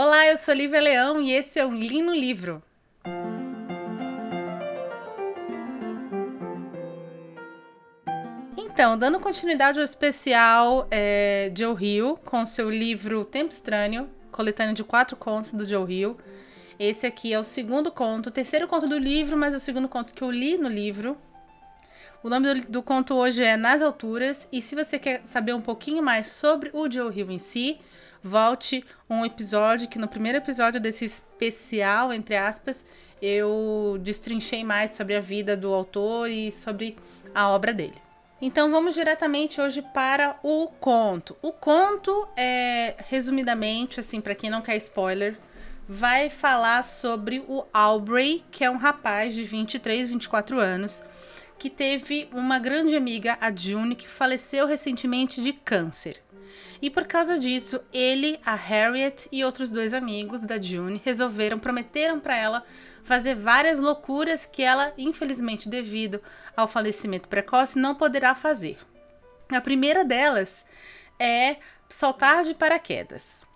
Olá, eu sou Lívia Leão e esse é o Li no Livro. Então, dando continuidade ao especial é, Joe Hill com seu livro Tempo Estranho, coletânea de quatro contos do Joe Hill. Esse aqui é o segundo conto, o terceiro conto do livro, mas é o segundo conto que eu li no livro. O nome do, do, conto hoje é Nas Alturas. E se você quer saber um pouquinho mais sobre o Joe Hill em si, volte um episódio que no primeiro episódio desse especial, entre aspas, eu destrinchei mais sobre a vida do autor e sobre a obra dele. Então vamos diretamente hoje para o conto. O conto é resumidamente, assim, para quem não quer spoiler, vai falar sobre o Aubrey, que é um rapaz de 23, 24 anos, que teve uma grande amiga, a June, que faleceu recentemente de câncer. E por causa disso, ele, a Harriet e outros dois amigos da June resolveram, prometeram para ela fazer várias loucuras que ela, infelizmente, devido ao falecimento precoce, não poderá fazer. A primeira delas é saltar de paraquedas.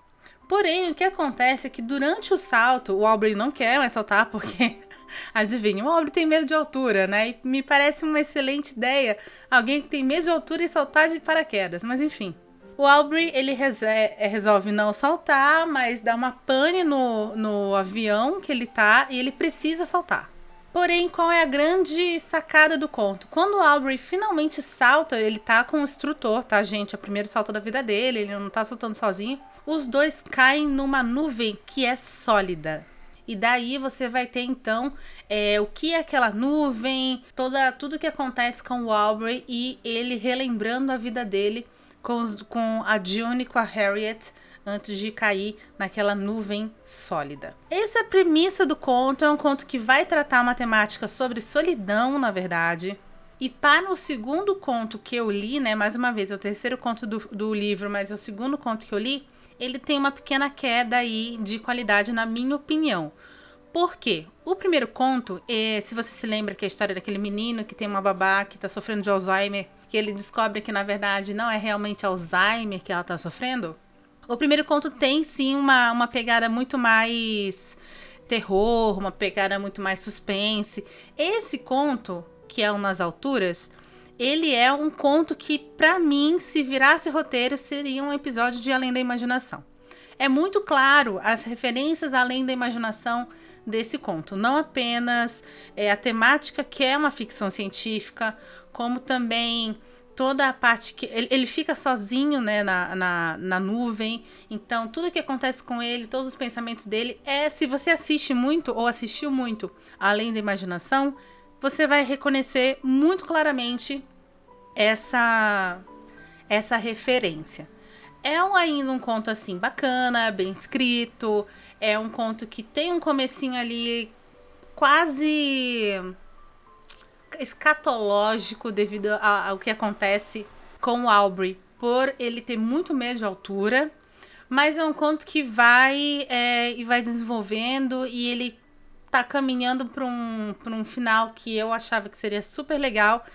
Porém, o que acontece é que durante o salto, o Aubrey não quer mais saltar porque Adivinha, o Aubrey tem medo de altura, né? E me parece uma excelente ideia alguém que tem medo de altura e saltar de paraquedas, mas enfim. O Aubrey, ele é, resolve não saltar, mas dá uma pane no, no avião que ele tá e ele precisa saltar. Porém, qual é a grande sacada do conto? Quando o Aubrey finalmente salta, ele tá com o instrutor, tá, gente? É o primeiro salto da vida dele, ele não tá saltando sozinho. Os dois caem numa nuvem que é sólida. E daí você vai ter então é, o que é aquela nuvem, toda, tudo que acontece com o Aubrey e ele relembrando a vida dele com, com a June e com a Harriet antes de cair naquela nuvem sólida. Essa é a premissa do conto, é um conto que vai tratar uma temática sobre solidão, na verdade. E para o segundo conto que eu li, né, mais uma vez, é o terceiro conto do, do livro, mas é o segundo conto que eu li, ele tem uma pequena queda aí de qualidade, na minha opinião. Por quê? O primeiro conto, é, se você se lembra que é a história daquele menino que tem uma babá que está sofrendo de Alzheimer que ele descobre que na verdade não é realmente Alzheimer que ela está sofrendo. O primeiro conto tem sim uma, uma pegada muito mais terror, uma pegada muito mais suspense. Esse conto, que é o Nas Alturas, ele é um conto que, para mim, se virasse roteiro, seria um episódio de Além da Imaginação. É muito claro as referências além da imaginação desse conto. Não apenas é, a temática, que é uma ficção científica, como também toda a parte que ele, ele fica sozinho né, na, na, na, nuvem. Então, tudo que acontece com ele, todos os pensamentos dele, é se você assiste muito ou assistiu muito além da imaginação, você vai reconhecer muito claramente essa essa referência. É ainda um conto assim bacana, bem escrito, é um conto que tem um comecinho ali quase escatológico devido ao que acontece com o Aubrey, por ele ter muito medo de altura, mas é um conto que vai é, e vai desenvolvendo e ele tá caminhando para um, um final que eu achava que seria super legal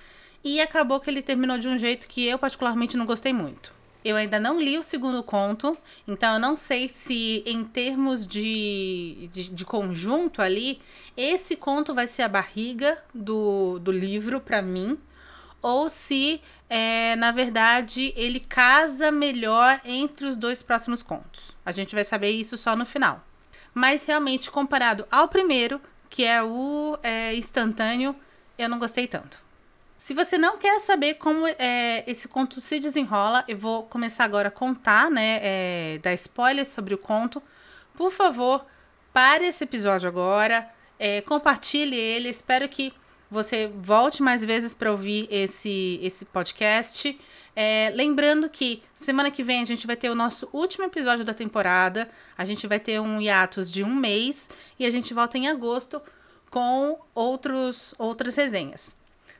e acabou que ele terminou de um jeito que eu particularmente não gostei muito. Eu ainda não li o segundo conto, então eu não sei se, em termos de, de, de conjunto ali, esse conto vai ser a barriga do, do livro para mim, ou se, é, na verdade, ele casa melhor entre os dois próximos contos. A gente vai saber isso só no final. Mas realmente, comparado ao primeiro, que é o é, instantâneo, eu não gostei tanto. Se você não quer saber como é, esse conto se desenrola, eu vou começar agora a contar, né? É, dar spoilers sobre o conto. Por favor, pare esse episódio agora, é, compartilhe ele. Espero que você volte mais vezes para ouvir esse, esse podcast. É, lembrando que semana que vem a gente vai ter o nosso último episódio da temporada. A gente vai ter um hiatus de um mês e a gente volta em agosto com outros, outras resenhas.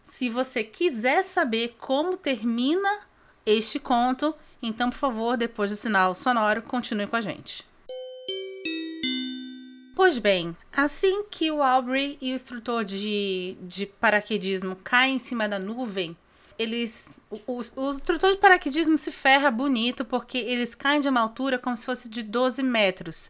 Se você quiser saber como termina este conto, então, por favor, depois do sinal sonoro, continue com a gente. Pois bem, assim que o Aubrey e o instrutor de, de paraquedismo caem em cima da nuvem, eles o, o, o instrutor de paraquedismo se ferra bonito porque eles caem de uma altura como se fosse de 12 metros.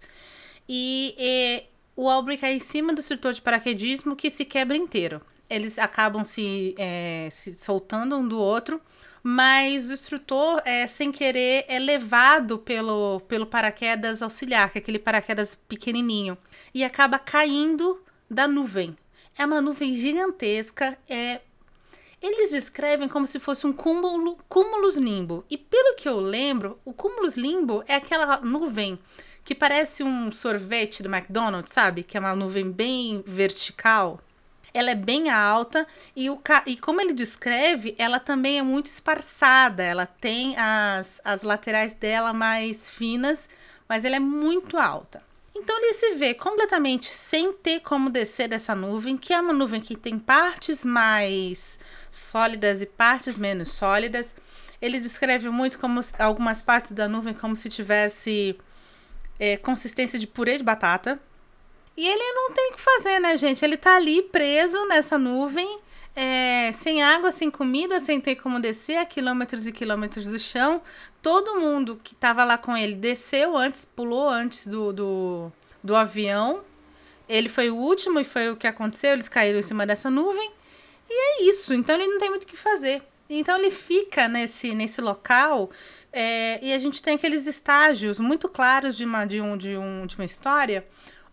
E, e o Aubrey cai em cima do instrutor de paraquedismo que se quebra inteiro. Eles acabam se, é, se soltando um do outro, mas o instrutor, é, sem querer, é levado pelo, pelo paraquedas auxiliar, que é aquele paraquedas pequenininho, e acaba caindo da nuvem. É uma nuvem gigantesca, é eles descrevem como se fosse um cúmulo, cúmulus limbo. E pelo que eu lembro, o cúmulus limbo é aquela nuvem que parece um sorvete do McDonald's, sabe? Que é uma nuvem bem vertical. Ela é bem alta e, o, e como ele descreve, ela também é muito esparçada. Ela tem as, as laterais dela mais finas, mas ela é muito alta. Então ele se vê completamente sem ter como descer dessa nuvem, que é uma nuvem que tem partes mais sólidas e partes menos sólidas. Ele descreve muito como algumas partes da nuvem como se tivesse é, consistência de purê de batata. E ele não tem o que fazer, né, gente? Ele tá ali preso nessa nuvem, é, sem água, sem comida, sem ter como descer a quilômetros e quilômetros do chão. Todo mundo que tava lá com ele desceu antes, pulou antes do, do, do avião. Ele foi o último e foi o que aconteceu. Eles caíram em cima dessa nuvem. E é isso. Então ele não tem muito o que fazer. Então ele fica nesse, nesse local é, e a gente tem aqueles estágios muito claros de uma, de, um, de, um, de uma história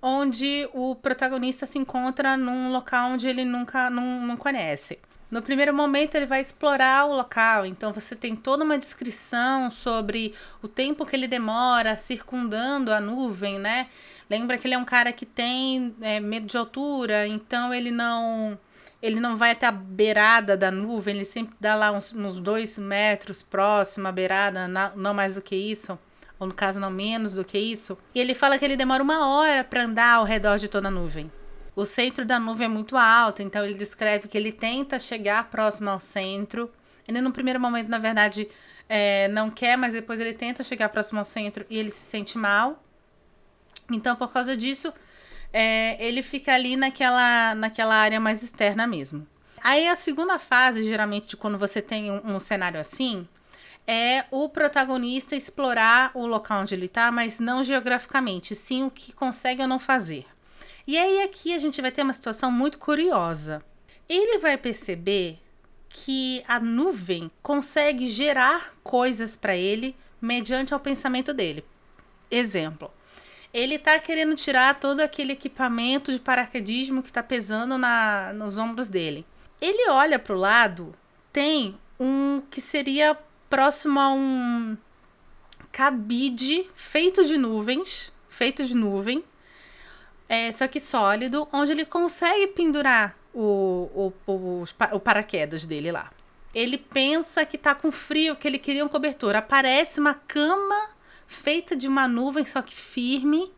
onde o protagonista se encontra num local onde ele nunca não, não conhece. No primeiro momento, ele vai explorar o local, então você tem toda uma descrição sobre o tempo que ele demora circundando a nuvem, né? Lembra que ele é um cara que tem é, medo de altura, então ele não ele não vai até a beirada da nuvem, ele sempre dá lá uns, uns dois metros próximo à beirada, não mais do que isso ou no caso não menos do que isso, e ele fala que ele demora uma hora para andar ao redor de toda a nuvem. O centro da nuvem é muito alto, então ele descreve que ele tenta chegar próximo ao centro. Ele, no primeiro momento, na verdade, é, não quer, mas depois ele tenta chegar próximo ao centro e ele se sente mal. Então, por causa disso, é, ele fica ali naquela, naquela área mais externa mesmo. Aí, a segunda fase, geralmente, de quando você tem um, um cenário assim, é o protagonista explorar o local onde ele está, mas não geograficamente, sim o que consegue ou não fazer. E aí aqui a gente vai ter uma situação muito curiosa. Ele vai perceber que a nuvem consegue gerar coisas para ele mediante o pensamento dele. Exemplo, ele está querendo tirar todo aquele equipamento de paraquedismo que está pesando na, nos ombros dele. Ele olha para o lado, tem um que seria próximo a um cabide feito de nuvens, feito de nuvem, é, só que sólido, onde ele consegue pendurar o, o, o, o paraquedas dele lá. Ele pensa que tá com frio, que ele queria um cobertor. Aparece uma cama feita de uma nuvem, só que firme,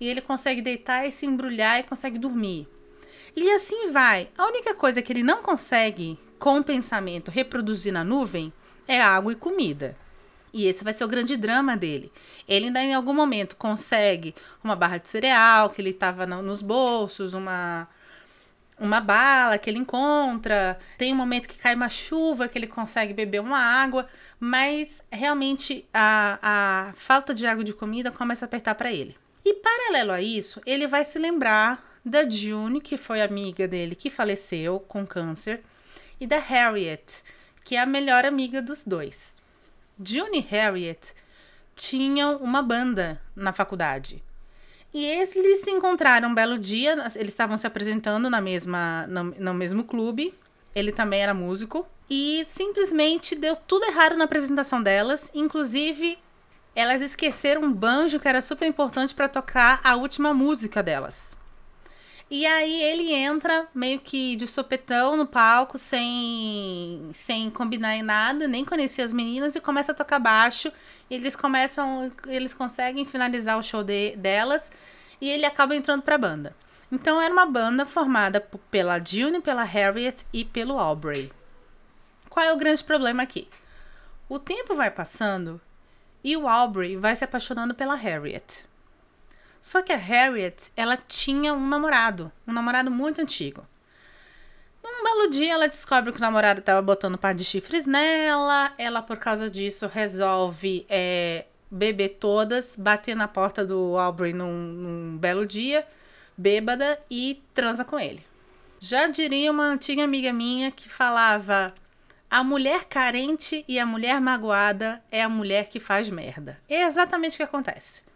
e ele consegue deitar e se embrulhar e consegue dormir. E assim vai. A única coisa que ele não consegue, com o pensamento, reproduzir na nuvem é água e comida. E esse vai ser o grande drama dele. Ele ainda em algum momento consegue uma barra de cereal que ele estava nos bolsos, uma uma bala que ele encontra, tem um momento que cai uma chuva que ele consegue beber uma água, mas realmente a, a falta de água e de comida começa a apertar para ele. E paralelo a isso, ele vai se lembrar da June, que foi amiga dele que faleceu com câncer, e da Harriet, que é a melhor amiga dos dois. June e Harriet tinham uma banda na faculdade. E eles se encontraram um belo dia, eles estavam se apresentando na mesma, no, no mesmo clube. Ele também era músico. E simplesmente deu tudo errado na apresentação delas. Inclusive, elas esqueceram um banjo que era super importante para tocar a última música delas. E aí ele entra meio que de sopetão no palco, sem, sem combinar em nada, nem conhecia as meninas, e começa a tocar baixo. eles começam, eles conseguem finalizar o show de, delas e ele acaba entrando para a banda. Então era uma banda formada pela June, pela Harriet e pelo Aubrey. Qual é o grande problema aqui? O tempo vai passando e o Aubrey vai se apaixonando pela Harriet. Só que a Harriet, ela tinha um namorado, um namorado muito antigo. Um belo dia ela descobre que o namorado estava botando um par de chifres nela. Ela, por causa disso, resolve é, beber todas, bater na porta do Aubrey num, num belo dia, bêbada, e transa com ele. Já diria uma antiga amiga minha que falava: a mulher carente e a mulher magoada é a mulher que faz merda. É exatamente o que acontece.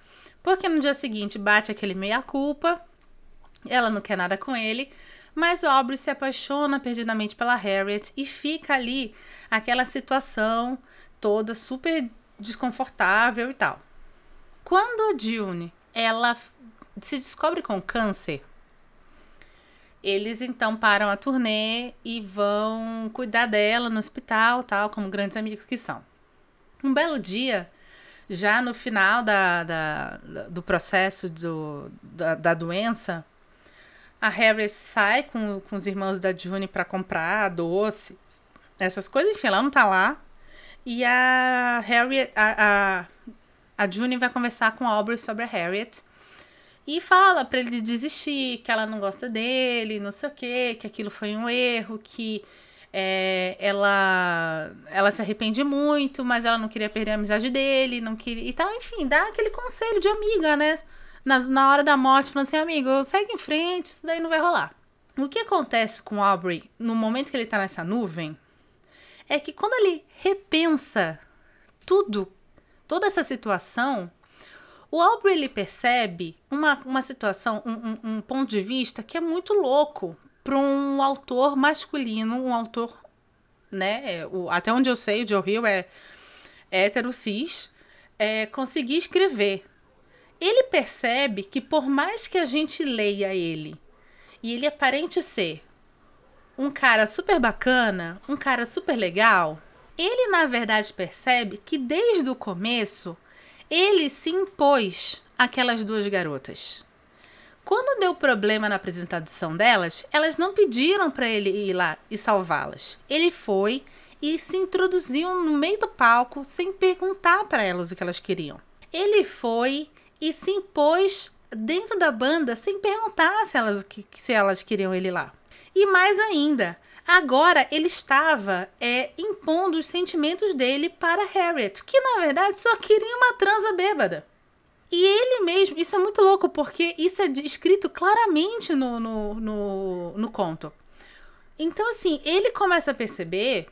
Porque no dia seguinte bate aquele meia-culpa, ela não quer nada com ele, mas o Aubrey se apaixona perdidamente pela Harriet e fica ali aquela situação toda super desconfortável e tal. Quando a June ela se descobre com câncer, eles então param a turnê e vão cuidar dela no hospital, tal, como grandes amigos que são. Um belo dia, já no final da, da do processo do, da, da, doença, a Harriet sai com, com os irmãos da June para comprar doces, essas coisas, enfim, ela não tá lá. E a Harriet, a, a, a June vai conversar com a Aubrey sobre a Harriet. E fala para ele desistir, que ela não gosta dele, não sei o quê, que aquilo foi um erro, que é, ela, ela se arrepende muito, mas ela não queria perder a amizade dele, não queria. E tal, enfim, dá aquele conselho de amiga, né? Na, na hora da morte, falando assim, amigo, segue em frente, isso daí não vai rolar. O que acontece com o Aubrey no momento que ele tá nessa nuvem é que quando ele repensa tudo, toda essa situação, o Aubrey ele percebe uma, uma situação, um, um, um ponto de vista que é muito louco para um autor masculino, um autor, né? É, o, até onde eu sei, o Joe Hill é, é hétero cis, é, conseguir escrever. Ele percebe que por mais que a gente leia ele e ele aparente ser um cara super bacana, um cara super legal, ele na verdade percebe que desde o começo ele se impôs àquelas duas garotas. Quando deu problema na apresentação delas, elas não pediram para ele ir lá e salvá-las. Ele foi e se introduziu no meio do palco sem perguntar para elas o que elas queriam. Ele foi e se impôs dentro da banda sem perguntar se elas, se elas queriam ele lá. E mais ainda, Agora ele estava é, impondo os sentimentos dele para Harriet, que na verdade só queria uma transa bêbada. E ele mesmo, isso é muito louco, porque isso é escrito claramente no, no, no, no conto. Então, assim, ele começa a perceber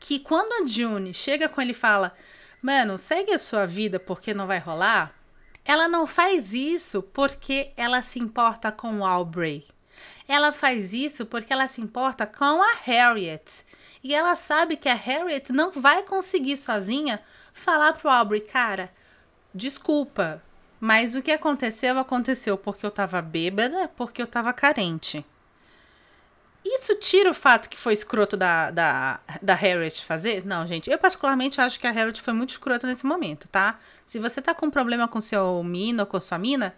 que quando a June chega com ele e fala: Mano, segue a sua vida porque não vai rolar. Ela não faz isso porque ela se importa com o Aubrey. Ela faz isso porque ela se importa com a Harriet. E ela sabe que a Harriet não vai conseguir sozinha falar pro Aubrey, cara, desculpa, mas o que aconteceu, aconteceu porque eu tava bêbada, porque eu tava carente. Isso tira o fato que foi escroto da, da, da Harriet fazer? Não, gente. Eu, particularmente, acho que a Harriet foi muito escrota nesse momento, tá? Se você tá com problema com seu mina ou com sua mina,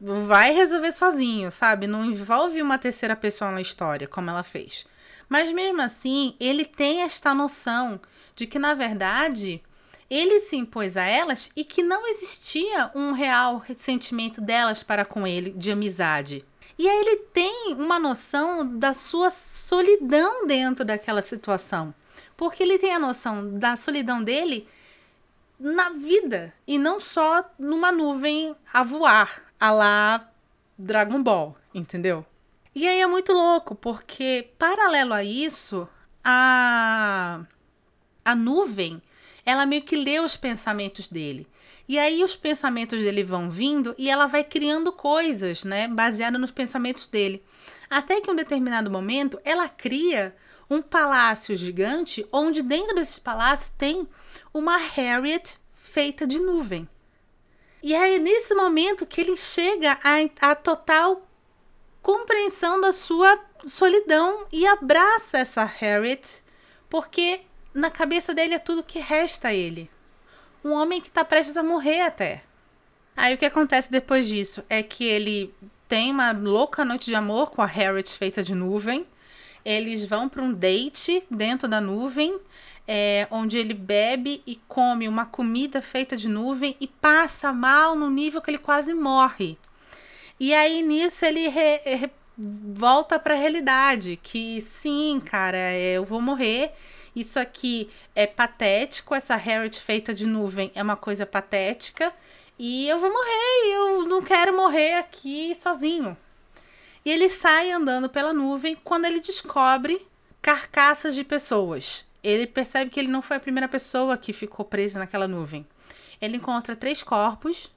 vai resolver sozinho, sabe? Não envolve uma terceira pessoa na história, como ela fez. Mas mesmo assim, ele tem esta noção de que, na verdade, ele se impôs a elas e que não existia um real ressentimento delas para com ele de amizade. E aí ele tem uma noção da sua solidão dentro daquela situação. Porque ele tem a noção da solidão dele na vida e não só numa nuvem a voar, a lá Dragon Ball, entendeu? E aí é muito louco, porque paralelo a isso, a a nuvem, ela meio que lê os pensamentos dele. E aí os pensamentos dele vão vindo e ela vai criando coisas, né, baseada nos pensamentos dele. Até que em um determinado momento ela cria um palácio gigante, onde dentro desse palácio tem uma Harriet feita de nuvem. E é nesse momento que ele chega à, total compreensão da sua solidão e abraça essa Harriet, porque na cabeça dele é tudo que resta a ele. Um homem que está prestes a morrer até. Aí o que acontece depois disso é que ele tem uma louca noite de amor com a Harriet feita de nuvem. Eles vão para um date dentro da nuvem é, onde ele bebe e come uma comida feita de nuvem e passa mal no nível que ele quase morre. E aí nisso ele re, re, volta para a realidade, que sim, cara, é, eu vou morrer. Isso aqui é patético, essa Harriet feita de nuvem é uma coisa patética e eu vou morrer, eu não quero morrer aqui sozinho. E ele sai andando pela nuvem quando ele descobre carcaças de pessoas. Ele percebe que ele não foi a primeira pessoa que ficou presa naquela nuvem. Ele encontra três corpos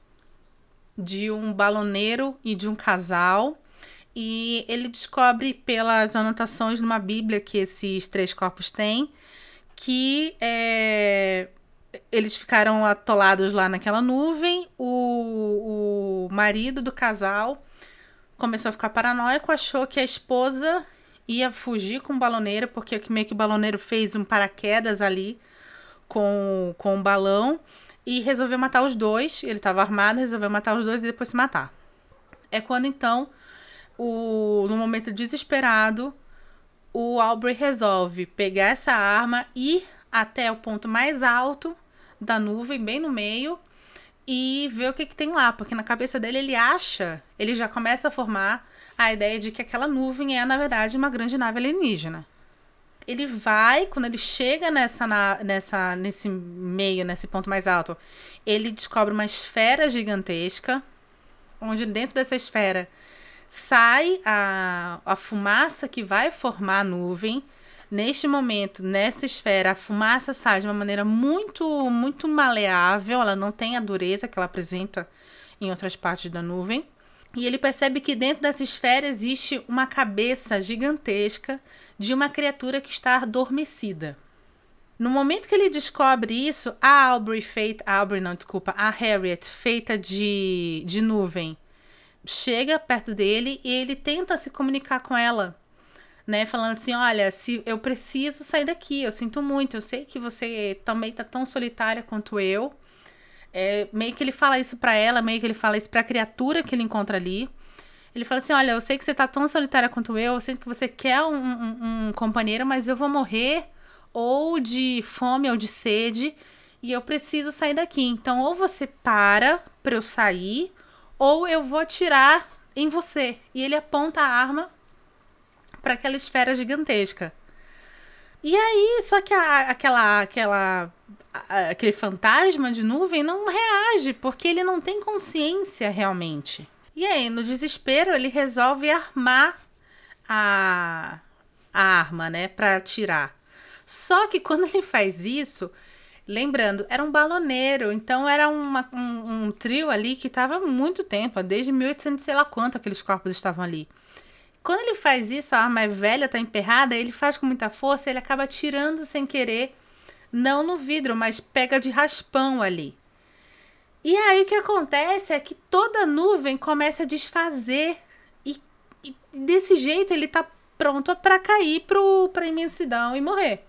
de um baloneiro e de um casal. E ele descobre pelas anotações numa Bíblia que esses três corpos têm que é, eles ficaram atolados lá naquela nuvem. O, o marido do casal começou a ficar paranoico, achou que a esposa ia fugir com o baloneiro, porque meio que o baloneiro fez um paraquedas ali com, com o balão e resolveu matar os dois. Ele estava armado, resolveu matar os dois e depois se matar. É quando então, o, no momento desesperado, o Aubrey resolve pegar essa arma ir até o ponto mais alto da nuvem, bem no meio, e ver o que, que tem lá. Porque na cabeça dele ele acha, ele já começa a formar a ideia de que aquela nuvem é, na verdade, uma grande nave alienígena. Ele vai, quando ele chega nessa, nessa, nesse meio, nesse ponto mais alto, ele descobre uma esfera gigantesca, onde dentro dessa esfera sai a, a fumaça que vai formar a nuvem. Neste momento, nessa esfera, a fumaça sai de uma maneira muito, muito maleável, ela não tem a dureza que ela apresenta em outras partes da nuvem. E ele percebe que dentro dessa esfera existe uma cabeça gigantesca de uma criatura que está adormecida. No momento que ele descobre isso, a Aubrey feita, a Aubrey não, desculpa, a Harriet feita de, de nuvem, chega perto dele e ele tenta se comunicar com ela, né? Falando assim: olha, se eu preciso sair daqui, eu sinto muito, eu sei que você também tá tão solitária quanto eu. É, meio que ele fala isso para ela, meio que ele fala isso pra criatura que ele encontra ali. Ele fala assim: olha, eu sei que você tá tão solitária quanto eu, eu sei que você quer um, um, um companheiro, mas eu vou morrer ou de fome ou de sede e eu preciso sair daqui. Então, ou você para pra eu sair, ou eu vou atirar em você. E ele aponta a arma para aquela esfera gigantesca. E aí, só que a, aquela, aquela, a, aquele fantasma de nuvem não reage, porque ele não tem consciência realmente. E aí, no desespero, ele resolve armar a, a arma, né, para atirar. Só que quando ele faz isso, Lembrando, era um baloneiro, então era uma, um, um, trio ali que estava há muito tempo, desde 1800 sei lá quanto aqueles corpos estavam ali. Quando ele faz isso, a arma é velha, tá emperrada, ele faz com muita força, ele acaba tirando sem querer, não no vidro, mas pega de raspão ali. E aí o que acontece é que toda nuvem começa a desfazer e, e desse jeito ele tá pronto para cair para a imensidão e morrer.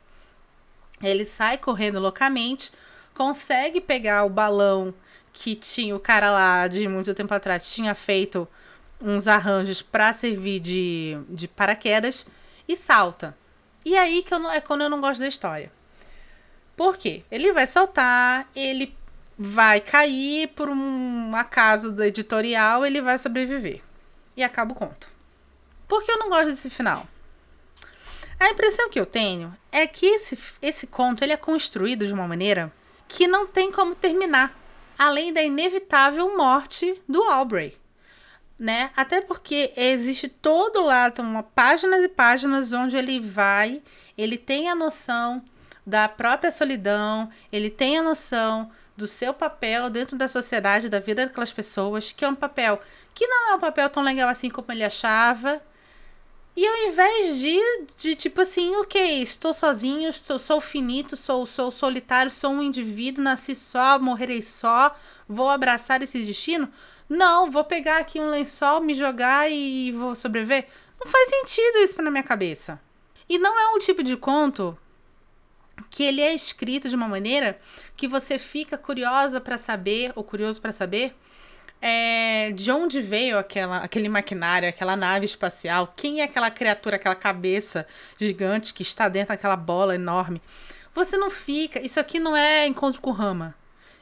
Ele sai correndo loucamente, consegue pegar o balão que tinha o cara lá de muito tempo atrás tinha feito uns arranjos para servir de, de paraquedas e salta. E aí que eu não, é quando eu não gosto da história. Por quê? Ele vai saltar, ele vai cair por um acaso do editorial, ele vai sobreviver. E acaba o conto. Por que eu não gosto desse final? A impressão que eu tenho é que esse, esse conto ele é construído de uma maneira que não tem como terminar, além da inevitável morte do Aubrey. Né? Até porque existe todo lá, uma páginas e páginas onde ele vai, ele tem a noção da própria solidão, ele tem a noção do seu papel dentro da sociedade, da vida daquelas pessoas, que é um papel que não é um papel tão legal assim como ele achava, e ao invés de, de tipo assim, ok, estou sozinho, sou, sou finito, sou, sou solitário, sou um indivíduo, nasci só, morrerei só, vou abraçar esse destino. Não, vou pegar aqui um lençol, me jogar e vou sobreviver. Não faz sentido isso na minha cabeça. E não é um tipo de conto que ele é escrito de uma maneira que você fica curiosa para saber, ou curioso para saber, é, de onde veio aquela, aquele maquinário, aquela nave espacial, quem é aquela criatura, aquela cabeça gigante que está dentro daquela bola enorme. Você não fica. Isso aqui não é encontro com Rama.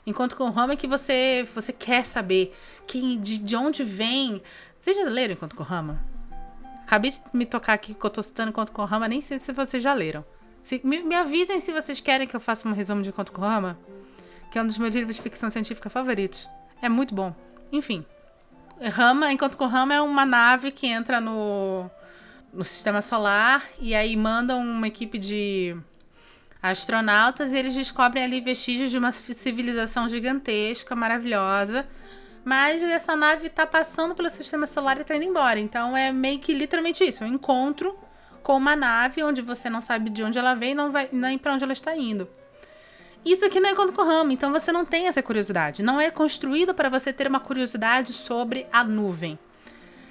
Encontro com Rama é que você, você quer saber quem, de, de onde vem. Vocês já leram Encontro com Rama? Acabei de me tocar aqui que eu tô citando Conto com Rama, nem sei se vocês já leram. Se, me, me, avisem se vocês querem que eu faça um resumo de Conto com Rama, que é um dos meus livros de ficção científica favoritos. É muito bom. Enfim. Rama, Enquanto com Rama é uma nave que entra no, no sistema solar e aí mandam uma equipe de astronautas e eles descobrem ali vestígios de uma civilização gigantesca, maravilhosa. Mas essa nave está passando pelo sistema solar e está indo embora. Então é meio que literalmente isso: um encontro com uma nave onde você não sabe de onde ela vem e não vai nem para onde ela está indo. Isso aqui não é com ramo, então você não tem essa curiosidade. Não é construído para você ter uma curiosidade sobre a nuvem.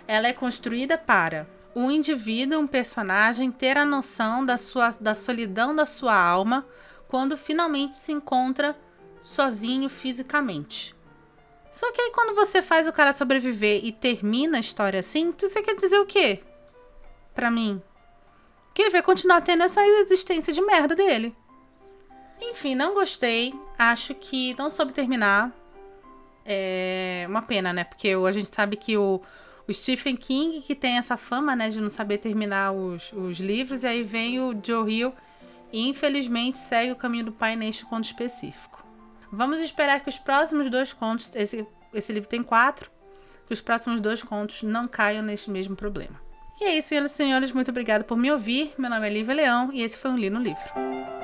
Ela é construída para um indivíduo, um personagem, ter a noção da, sua, da solidão da sua alma quando finalmente se encontra sozinho fisicamente. Só que aí quando você faz o cara sobreviver e termina a história assim, você quer dizer o quê? Pra mim. Que ele vai continuar tendo essa existência de merda dele. Enfim, não gostei. Acho que não soube terminar. É uma pena, né? Porque a gente sabe que o, o Stephen King, que tem essa fama, né, de não saber terminar os, os livros, e aí vem o Joe Hill e infelizmente segue o caminho do pai neste conto específico. Vamos esperar que os próximos dois contos, esse, esse livro tem quatro, que os próximos dois contos não caiam neste mesmo problema. E é isso, senhoras e senhores, muito obrigada por me ouvir. Meu nome é Lívia Leão e esse foi um Li no Livro.